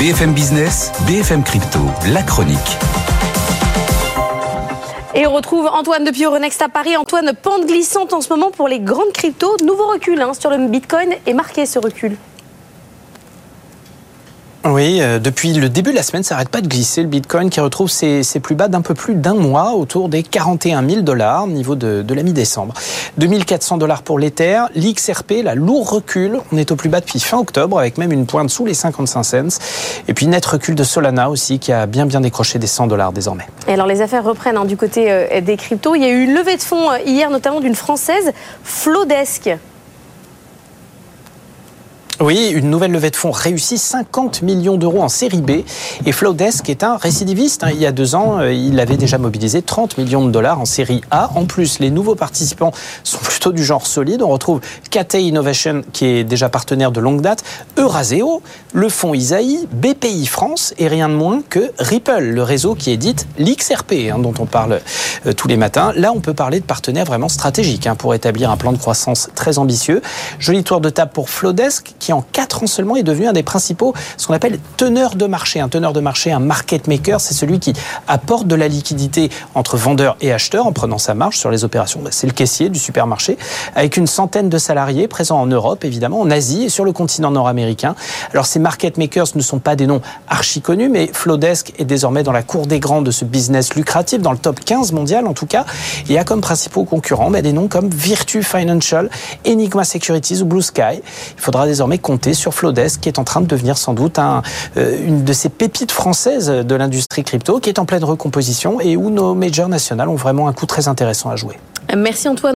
BFM Business, BFM Crypto, la chronique. Et on retrouve Antoine depuis Euronext à Paris. Antoine, pente glissante en ce moment pour les grandes cryptos. Nouveau recul hein, sur le Bitcoin est marqué ce recul. Oui, euh, depuis le début de la semaine, ça n'arrête pas de glisser. Le Bitcoin qui retrouve ses, plus bas d'un peu plus d'un mois, autour des 41 000 dollars, niveau de, de la mi-décembre. 2400 dollars pour l'Ether. L'XRP, la lourd recul. On est au plus bas depuis fin octobre, avec même une pointe sous les 55 cents. Et puis net recul de Solana aussi, qui a bien bien décroché des 100 dollars désormais. Et alors les affaires reprennent hein, du côté euh, des cryptos. Il y a eu une levée de fonds euh, hier, notamment d'une française, Flowdesk. Oui, une nouvelle levée de fonds réussie, 50 millions d'euros en série B. Et Flowdesk est un récidiviste. Hein. Il y a deux ans, euh, il avait déjà mobilisé 30 millions de dollars en série A. En plus, les nouveaux participants sont plutôt du genre solide. On retrouve KT Innovation, qui est déjà partenaire de longue date, Euraseo, le fonds Isaïe, BPI France et rien de moins que Ripple, le réseau qui édite l'XRP, hein, dont on parle euh, tous les matins. Là, on peut parler de partenaires vraiment stratégiques hein, pour établir un plan de croissance très ambitieux. Joli tour de table pour Flowdesk, qui en 4 ans seulement est devenu un des principaux, ce qu'on appelle teneur de marché. Un teneur de marché, un market maker, c'est celui qui apporte de la liquidité entre vendeurs et acheteurs en prenant sa marge sur les opérations. C'est le caissier du supermarché, avec une centaine de salariés présents en Europe, évidemment, en Asie et sur le continent nord-américain. Alors ces market makers ne sont pas des noms archi connus, mais Flowdesk est désormais dans la cour des grands de ce business lucratif, dans le top 15 mondial en tout cas, et a comme principaux concurrents des noms comme Virtu Financial, Enigma Securities ou Blue Sky. Il faudra désormais compter sur Flowdesk, qui est en train de devenir sans doute euh, une de ces pépites françaises de l'industrie crypto, qui est en pleine recomposition et où nos majors nationales ont vraiment un coup très intéressant à jouer. Merci Antoine.